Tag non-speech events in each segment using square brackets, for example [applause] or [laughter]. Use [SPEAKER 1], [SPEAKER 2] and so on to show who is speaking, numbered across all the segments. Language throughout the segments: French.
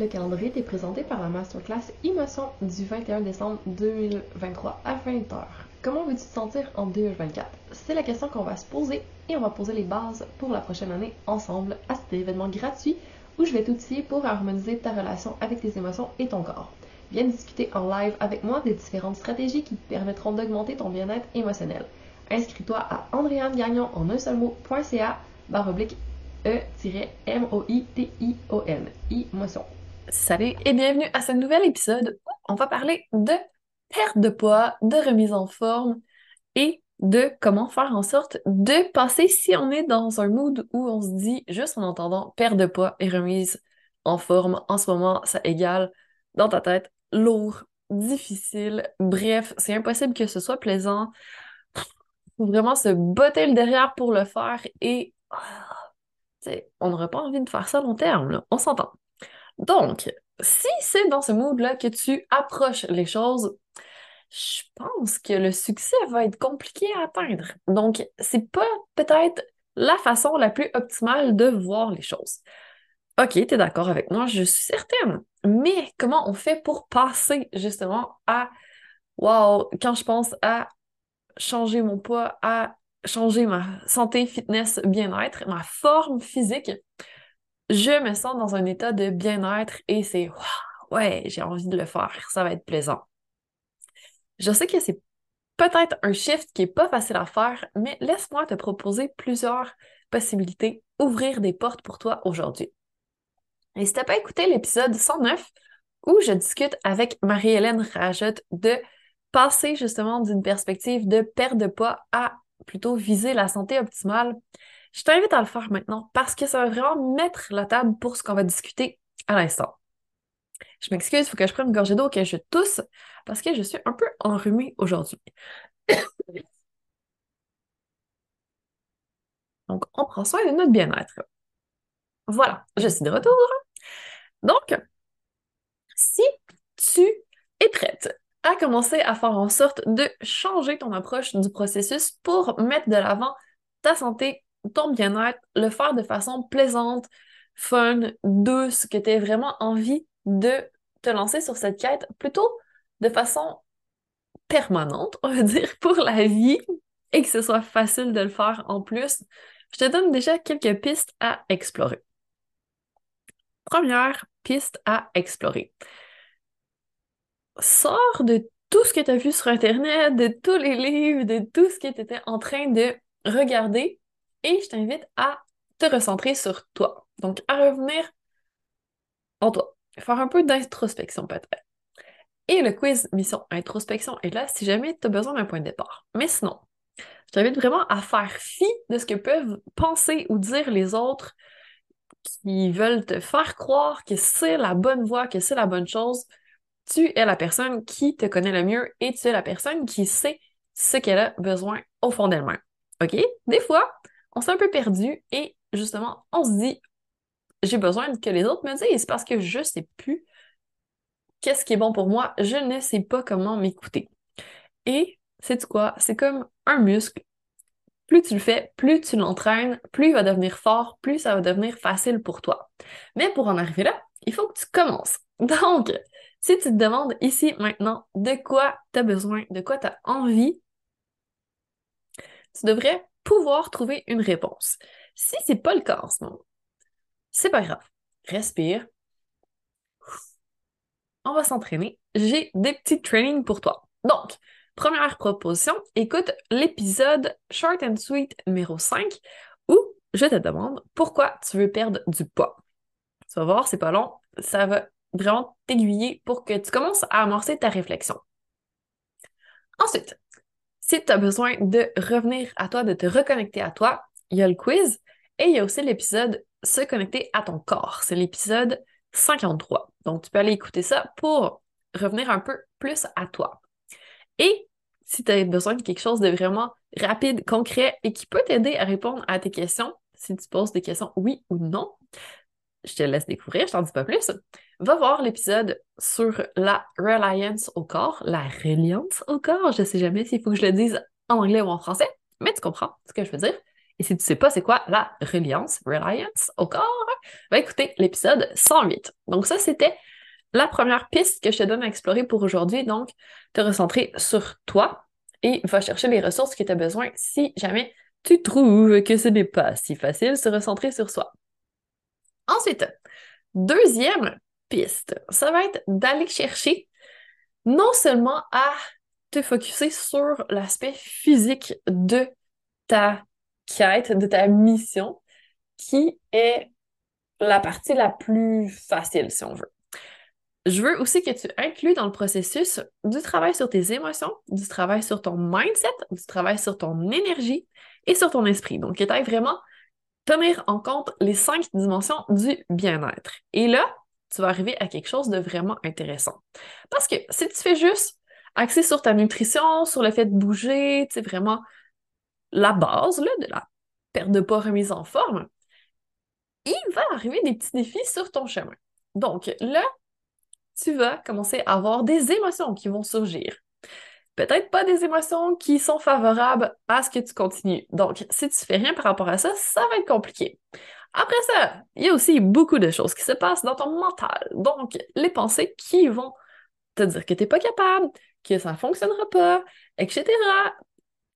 [SPEAKER 1] Le calendrier est présenté par la masterclass Émotion du 21 décembre 2023 à 20h. Comment veux-tu te sentir en 2024? C'est la question qu'on va se poser et on va poser les bases pour la prochaine année ensemble à cet événement gratuit où je vais t'outiller pour harmoniser ta relation avec tes émotions et ton corps. Viens discuter en live avec moi des différentes stratégies qui te permettront d'augmenter ton bien-être émotionnel. Inscris-toi à andréanegagnon en un seul mot.ca oblique E-M-O-I-T-I-O-N. Emotion.
[SPEAKER 2] Salut et bienvenue à ce nouvel épisode où on va parler de perte de poids, de remise en forme et de comment faire en sorte de passer si on est dans un mood où on se dit juste en entendant perte de poids et remise en forme, en ce moment, ça égale dans ta tête lourd, difficile, bref, c'est impossible que ce soit plaisant. Faut vraiment se botter le derrière pour le faire et ah, on n'aurait pas envie de faire ça long terme, on s'entend. Donc, si c'est dans ce mood-là que tu approches les choses, je pense que le succès va être compliqué à atteindre. Donc, c'est pas peut-être la façon la plus optimale de voir les choses. Ok, tu es d'accord avec moi, je suis certaine. Mais comment on fait pour passer justement à wow, quand je pense à changer mon poids, à changer ma santé, fitness, bien-être, ma forme physique, je me sens dans un état de bien-être et c'est ouais, j'ai envie de le faire, ça va être plaisant. Je sais que c'est peut-être un shift qui est pas facile à faire, mais laisse-moi te proposer plusieurs possibilités, ouvrir des portes pour toi aujourd'hui. Et si t'as pas écouté l'épisode 109 où je discute avec Marie-Hélène Rajotte de passer justement d'une perspective de perte de poids à plutôt viser la santé optimale, je t'invite à le faire maintenant parce que ça va vraiment mettre la table pour ce qu'on va discuter à l'instant. Je m'excuse, il faut que je prenne une gorgée d'eau, que je tousse parce que je suis un peu enrhumée aujourd'hui. [coughs] Donc, on prend soin de notre bien-être. Voilà, je suis de retour. Donc, si tu es prête à commencer à faire en sorte de changer ton approche du processus pour mettre de l'avant ta santé, ton bien-être, le faire de façon plaisante, fun, douce, que tu aies vraiment envie de te lancer sur cette quête plutôt de façon permanente, on va [laughs] dire, pour la vie et que ce soit facile de le faire en plus, je te donne déjà quelques pistes à explorer. Première piste à explorer sors de tout ce que tu as vu sur Internet, de tous les livres, de tout ce que tu étais en train de regarder et je t'invite à te recentrer sur toi. Donc, à revenir en toi. Faire un peu d'introspection peut-être. Et le quiz mission introspection est là si jamais tu as besoin d'un point de départ. Mais sinon, je t'invite vraiment à faire fi de ce que peuvent penser ou dire les autres qui veulent te faire croire que c'est la bonne voie, que c'est la bonne chose tu es la personne qui te connaît le mieux et tu es la personne qui sait ce qu'elle a besoin au fond d'elle-même. OK? Des fois, on s'est un peu perdu et justement, on se dit j'ai besoin que les autres me disent parce que je sais plus qu'est-ce qui est bon pour moi, je ne sais pas comment m'écouter. Et c'est quoi? C'est comme un muscle. Plus tu le fais, plus tu l'entraînes, plus il va devenir fort, plus ça va devenir facile pour toi. Mais pour en arriver là, il faut que tu commences. [laughs] Donc, si tu te demandes ici, maintenant, de quoi tu as besoin, de quoi tu as envie, tu devrais pouvoir trouver une réponse. Si c'est pas le cas en ce moment, c'est pas grave. Respire. on va s'entraîner. J'ai des petits trainings pour toi. Donc, première proposition, écoute l'épisode Short and Sweet numéro 5 où je te demande pourquoi tu veux perdre du poids. Tu vas voir, c'est pas long, ça va vraiment t'aiguiller pour que tu commences à amorcer ta réflexion. Ensuite, si tu as besoin de revenir à toi, de te reconnecter à toi, il y a le quiz et il y a aussi l'épisode Se connecter à ton corps. C'est l'épisode 53. Donc, tu peux aller écouter ça pour revenir un peu plus à toi. Et si tu as besoin de quelque chose de vraiment rapide, concret et qui peut t'aider à répondre à tes questions, si tu poses des questions oui ou non, je te laisse découvrir, je t'en dis pas plus. Va voir l'épisode sur la reliance au corps, la reliance au corps. Je sais jamais s'il faut que je le dise en anglais ou en français, mais tu comprends ce que je veux dire. Et si tu sais pas c'est quoi la reliance, reliance au corps, va écouter l'épisode 108. Donc ça, c'était la première piste que je te donne à explorer pour aujourd'hui. Donc, te recentrer sur toi et va chercher les ressources que tu as besoin si jamais tu trouves que ce n'est pas si facile se recentrer sur soi. Ensuite, deuxième piste, ça va être d'aller chercher non seulement à te focuser sur l'aspect physique de ta quête, de ta mission, qui est la partie la plus facile, si on veut. Je veux aussi que tu inclues dans le processus du travail sur tes émotions, du travail sur ton mindset, du travail sur ton énergie et sur ton esprit. Donc, que tu ailles vraiment tenir en compte les cinq dimensions du bien-être. Et là, tu vas arriver à quelque chose de vraiment intéressant. Parce que si tu fais juste axer sur ta nutrition, sur le fait de bouger, tu sais, vraiment la base là, de la perte de poids remise en forme, il va arriver des petits défis sur ton chemin. Donc là, tu vas commencer à avoir des émotions qui vont surgir. Peut-être pas des émotions qui sont favorables à ce que tu continues. Donc, si tu fais rien par rapport à ça, ça va être compliqué. Après ça, il y a aussi beaucoup de choses qui se passent dans ton mental. Donc, les pensées qui vont te dire que tu n'es pas capable, que ça ne fonctionnera pas, etc.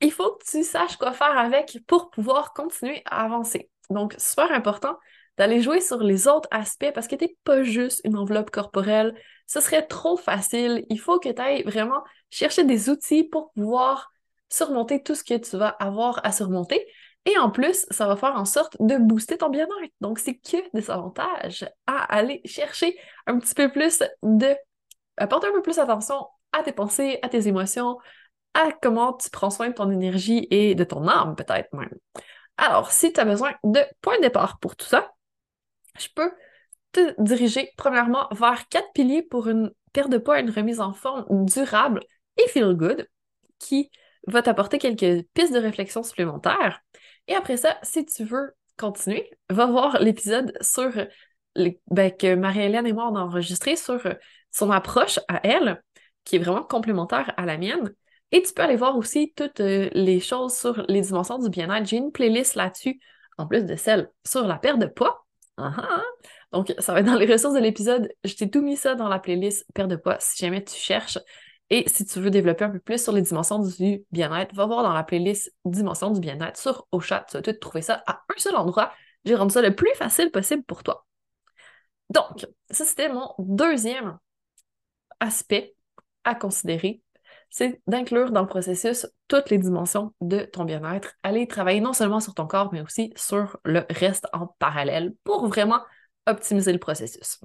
[SPEAKER 2] Il faut que tu saches quoi faire avec pour pouvoir continuer à avancer. Donc, super important d'aller jouer sur les autres aspects parce que tu n'es pas juste une enveloppe corporelle. Ce serait trop facile. Il faut que tu ailles vraiment chercher des outils pour pouvoir surmonter tout ce que tu vas avoir à surmonter. Et en plus, ça va faire en sorte de booster ton bien-être. Donc, c'est que des avantages à aller chercher un petit peu plus de... apporter un peu plus attention à tes pensées, à tes émotions, à comment tu prends soin de ton énergie et de ton âme, peut-être même. Alors, si tu as besoin de points de départ pour tout ça, je peux diriger premièrement vers quatre piliers pour une perte de poids une remise en forme durable et feel good qui va t'apporter quelques pistes de réflexion supplémentaires. Et après ça, si tu veux continuer, va voir l'épisode sur ben, que Marie-Hélène et moi on a enregistré sur son approche à elle, qui est vraiment complémentaire à la mienne. Et tu peux aller voir aussi toutes euh, les choses sur les dimensions du bien-être. J'ai une playlist là-dessus, en plus de celle sur la perte de poids. Ah, ah, ah. Donc, ça va être dans les ressources de l'épisode. Je t'ai tout mis ça dans la playlist perte de poids si jamais tu cherches. Et si tu veux développer un peu plus sur les dimensions du bien-être, va voir dans la playlist Dimensions du bien-être sur Ocha. Tu vas tout trouver ça à un seul endroit. J'ai rendu ça le plus facile possible pour toi. Donc, ça, c'était mon deuxième aspect à considérer. C'est d'inclure dans le processus toutes les dimensions de ton bien-être. Aller travailler non seulement sur ton corps, mais aussi sur le reste en parallèle pour vraiment optimiser le processus.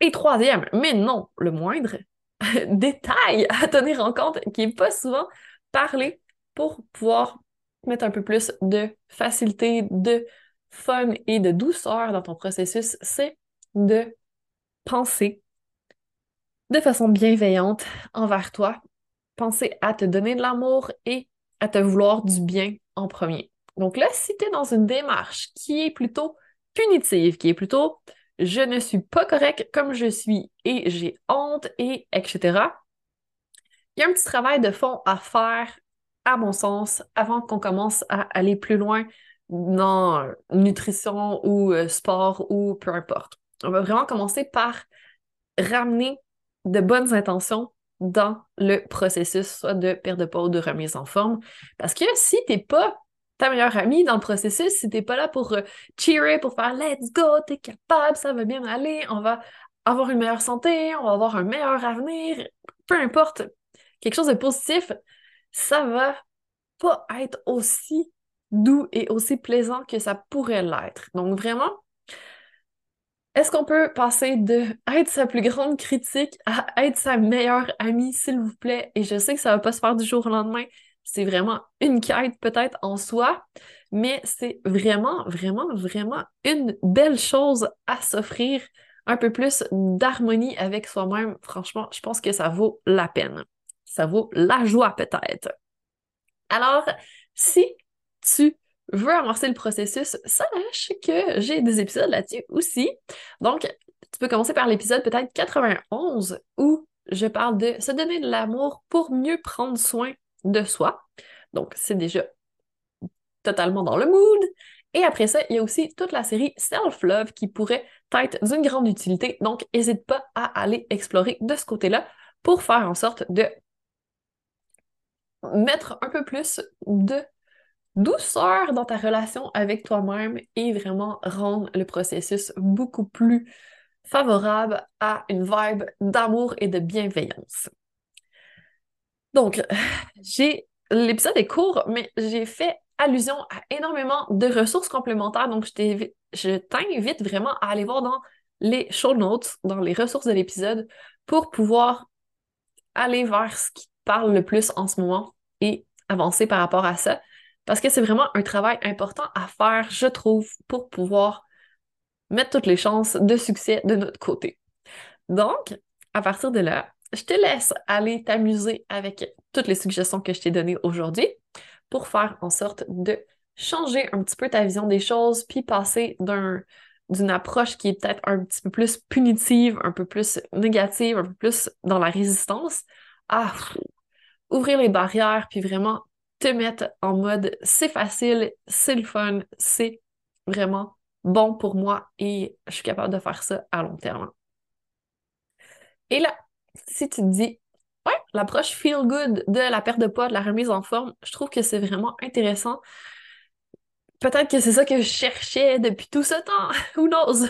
[SPEAKER 2] Et troisième, mais non le moindre, [laughs] détail à tenir en compte qui n'est pas souvent parlé pour pouvoir mettre un peu plus de facilité, de fun et de douceur dans ton processus, c'est de penser de façon bienveillante envers toi, penser à te donner de l'amour et à te vouloir du bien en premier. Donc là, si tu es dans une démarche qui est plutôt punitive, qui est plutôt je ne suis pas correct comme je suis et j'ai honte et etc. Il y a un petit travail de fond à faire, à mon sens, avant qu'on commence à aller plus loin dans nutrition ou euh, sport ou peu importe. On va vraiment commencer par ramener de bonnes intentions dans le processus, soit de perte de poids ou de remise en forme. Parce que si tu n'es pas ta meilleure amie dans le processus, si t'es pas là pour euh, cheerer, pour faire let's go, t'es capable, ça va bien aller, on va avoir une meilleure santé, on va avoir un meilleur avenir, peu importe, quelque chose de positif, ça va pas être aussi doux et aussi plaisant que ça pourrait l'être. Donc vraiment, est-ce qu'on peut passer de être sa plus grande critique à être sa meilleure amie, s'il vous plaît? Et je sais que ça va pas se faire du jour au lendemain. C'est vraiment une quête peut-être en soi, mais c'est vraiment, vraiment, vraiment une belle chose à s'offrir un peu plus d'harmonie avec soi-même. Franchement, je pense que ça vaut la peine. Ça vaut la joie peut-être. Alors, si tu veux amorcer le processus, sache que j'ai des épisodes là-dessus aussi. Donc, tu peux commencer par l'épisode peut-être 91 où je parle de se donner de l'amour pour mieux prendre soin de soi. Donc, c'est déjà totalement dans le mood. Et après ça, il y a aussi toute la série Self-Love qui pourrait être d'une grande utilité. Donc, n'hésite pas à aller explorer de ce côté-là pour faire en sorte de mettre un peu plus de douceur dans ta relation avec toi-même et vraiment rendre le processus beaucoup plus favorable à une vibe d'amour et de bienveillance. Donc, [sighs] l'épisode est court, mais j'ai fait allusion à énormément de ressources complémentaires. Donc, je t'invite vraiment à aller voir dans les show notes, dans les ressources de l'épisode, pour pouvoir aller vers ce qui parle le plus en ce moment et avancer par rapport à ça. Parce que c'est vraiment un travail important à faire, je trouve, pour pouvoir mettre toutes les chances de succès de notre côté. Donc, à partir de là, je te laisse aller t'amuser avec toutes les suggestions que je t'ai données aujourd'hui pour faire en sorte de changer un petit peu ta vision des choses, puis passer d'un d'une approche qui est peut-être un petit peu plus punitive, un peu plus négative, un peu plus dans la résistance, à ouvrir les barrières, puis vraiment te mettre en mode c'est facile, c'est le fun, c'est vraiment bon pour moi et je suis capable de faire ça à long terme. Et là, si tu te dis, ouais, l'approche feel good de la perte de poids, de la remise en forme, je trouve que c'est vraiment intéressant. Peut-être que c'est ça que je cherchais depuis tout ce temps, [laughs] who knows?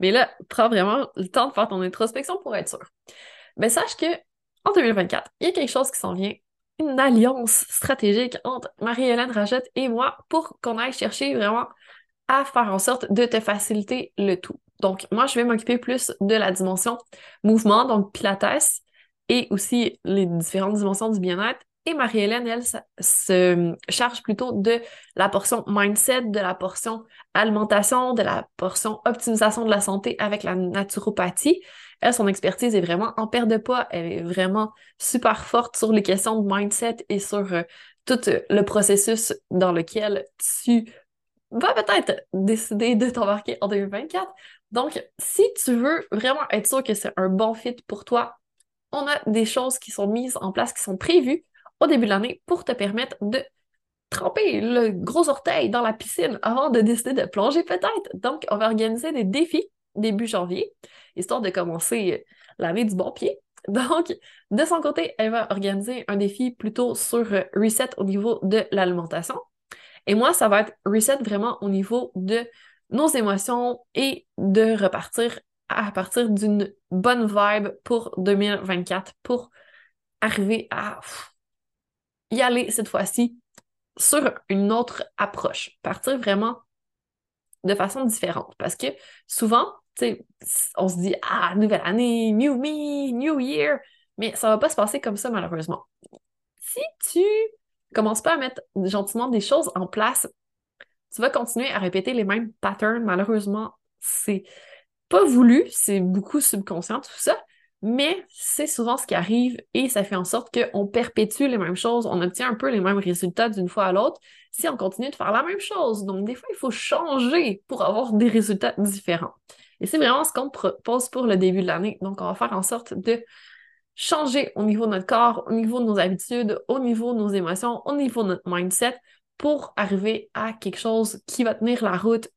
[SPEAKER 2] Mais là, prends vraiment le temps de faire ton introspection pour être sûr. Mais sache que en 2024, il y a quelque chose qui s'en vient une alliance stratégique entre Marie-Hélène Rachette et moi pour qu'on aille chercher vraiment à faire en sorte de te faciliter le tout. Donc, moi, je vais m'occuper plus de la dimension mouvement, donc pilates, et aussi les différentes dimensions du bien-être. Et Marie-Hélène, elle, se charge plutôt de la portion mindset, de la portion alimentation, de la portion optimisation de la santé avec la naturopathie. Elle, son expertise est vraiment en perte de poids. Elle est vraiment super forte sur les questions de mindset et sur euh, tout euh, le processus dans lequel tu vas peut-être décider de t'embarquer en 2024. Donc, si tu veux vraiment être sûr que c'est un bon fit pour toi, on a des choses qui sont mises en place, qui sont prévues au début de l'année pour te permettre de tremper le gros orteil dans la piscine avant de décider de plonger peut-être. Donc, on va organiser des défis début janvier, histoire de commencer l'année du bon pied. [laughs] Donc, de son côté, elle va organiser un défi plutôt sur reset au niveau de l'alimentation. Et moi, ça va être reset vraiment au niveau de nos émotions et de repartir à partir d'une bonne vibe pour 2024 pour arriver à y aller cette fois-ci sur une autre approche, partir vraiment de façon différente. Parce que souvent, on se dit Ah, nouvelle année, new me, new year, mais ça va pas se passer comme ça malheureusement. Si tu commences pas à mettre gentiment des choses en place, tu vas continuer à répéter les mêmes patterns. Malheureusement, c'est pas voulu, c'est beaucoup subconscient, tout ça, mais c'est souvent ce qui arrive et ça fait en sorte qu'on perpétue les mêmes choses, on obtient un peu les mêmes résultats d'une fois à l'autre si on continue de faire la même chose. Donc, des fois, il faut changer pour avoir des résultats différents. Et c'est vraiment ce qu'on propose pour le début de l'année. Donc, on va faire en sorte de changer au niveau de notre corps, au niveau de nos habitudes, au niveau de nos émotions, au niveau de notre mindset pour arriver à quelque chose qui va tenir la route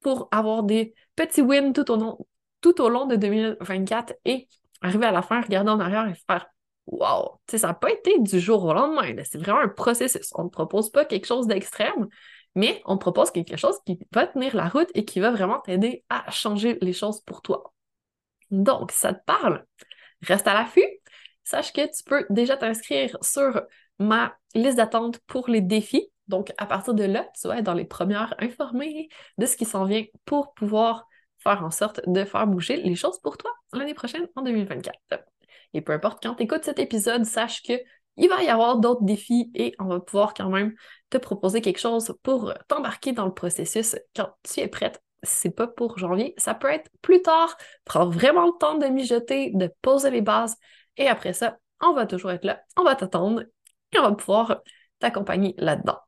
[SPEAKER 2] pour avoir des petits wins tout au long, tout au long de 2024 et arriver à la fin, regarder en arrière et faire Wow! ça n'a pas été du jour au lendemain. C'est vraiment un processus. On ne propose pas quelque chose d'extrême, mais on propose quelque chose qui va tenir la route et qui va vraiment t'aider à changer les choses pour toi. Donc, ça te parle? Reste à l'affût. Sache que tu peux déjà t'inscrire sur ma liste d'attente pour les défis. Donc, à partir de là, tu vas être dans les premières informées de ce qui s'en vient pour pouvoir faire en sorte de faire bouger les choses pour toi l'année prochaine, en 2024. Et peu importe quand tu écoutes cet épisode, sache que il va y avoir d'autres défis et on va pouvoir quand même te proposer quelque chose pour t'embarquer dans le processus quand tu es prête. C'est pas pour janvier, ça peut être plus tard. Prends vraiment le temps de mijoter, de poser les bases et après ça, on va toujours être là, on va t'attendre et on va pouvoir t'accompagner là-dedans.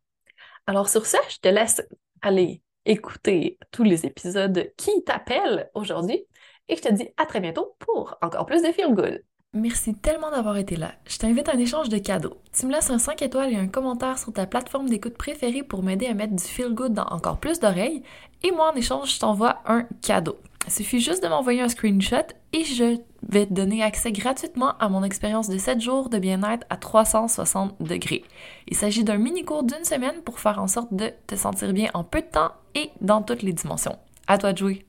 [SPEAKER 2] Alors sur ça, je te laisse aller écouter tous les épisodes qui t'appellent aujourd'hui et je te dis à très bientôt pour encore plus de Feel Good.
[SPEAKER 3] Merci tellement d'avoir été là. Je t'invite à un échange de cadeaux. Tu me laisses un 5 étoiles et un commentaire sur ta plateforme d'écoute préférée pour m'aider à mettre du feel good dans encore plus d'oreilles. Et moi, en échange, je t'envoie un cadeau. Il suffit juste de m'envoyer un screenshot et je vais te donner accès gratuitement à mon expérience de 7 jours de bien-être à 360 degrés. Il s'agit d'un mini-cours d'une semaine pour faire en sorte de te sentir bien en peu de temps et dans toutes les dimensions. À toi de jouer!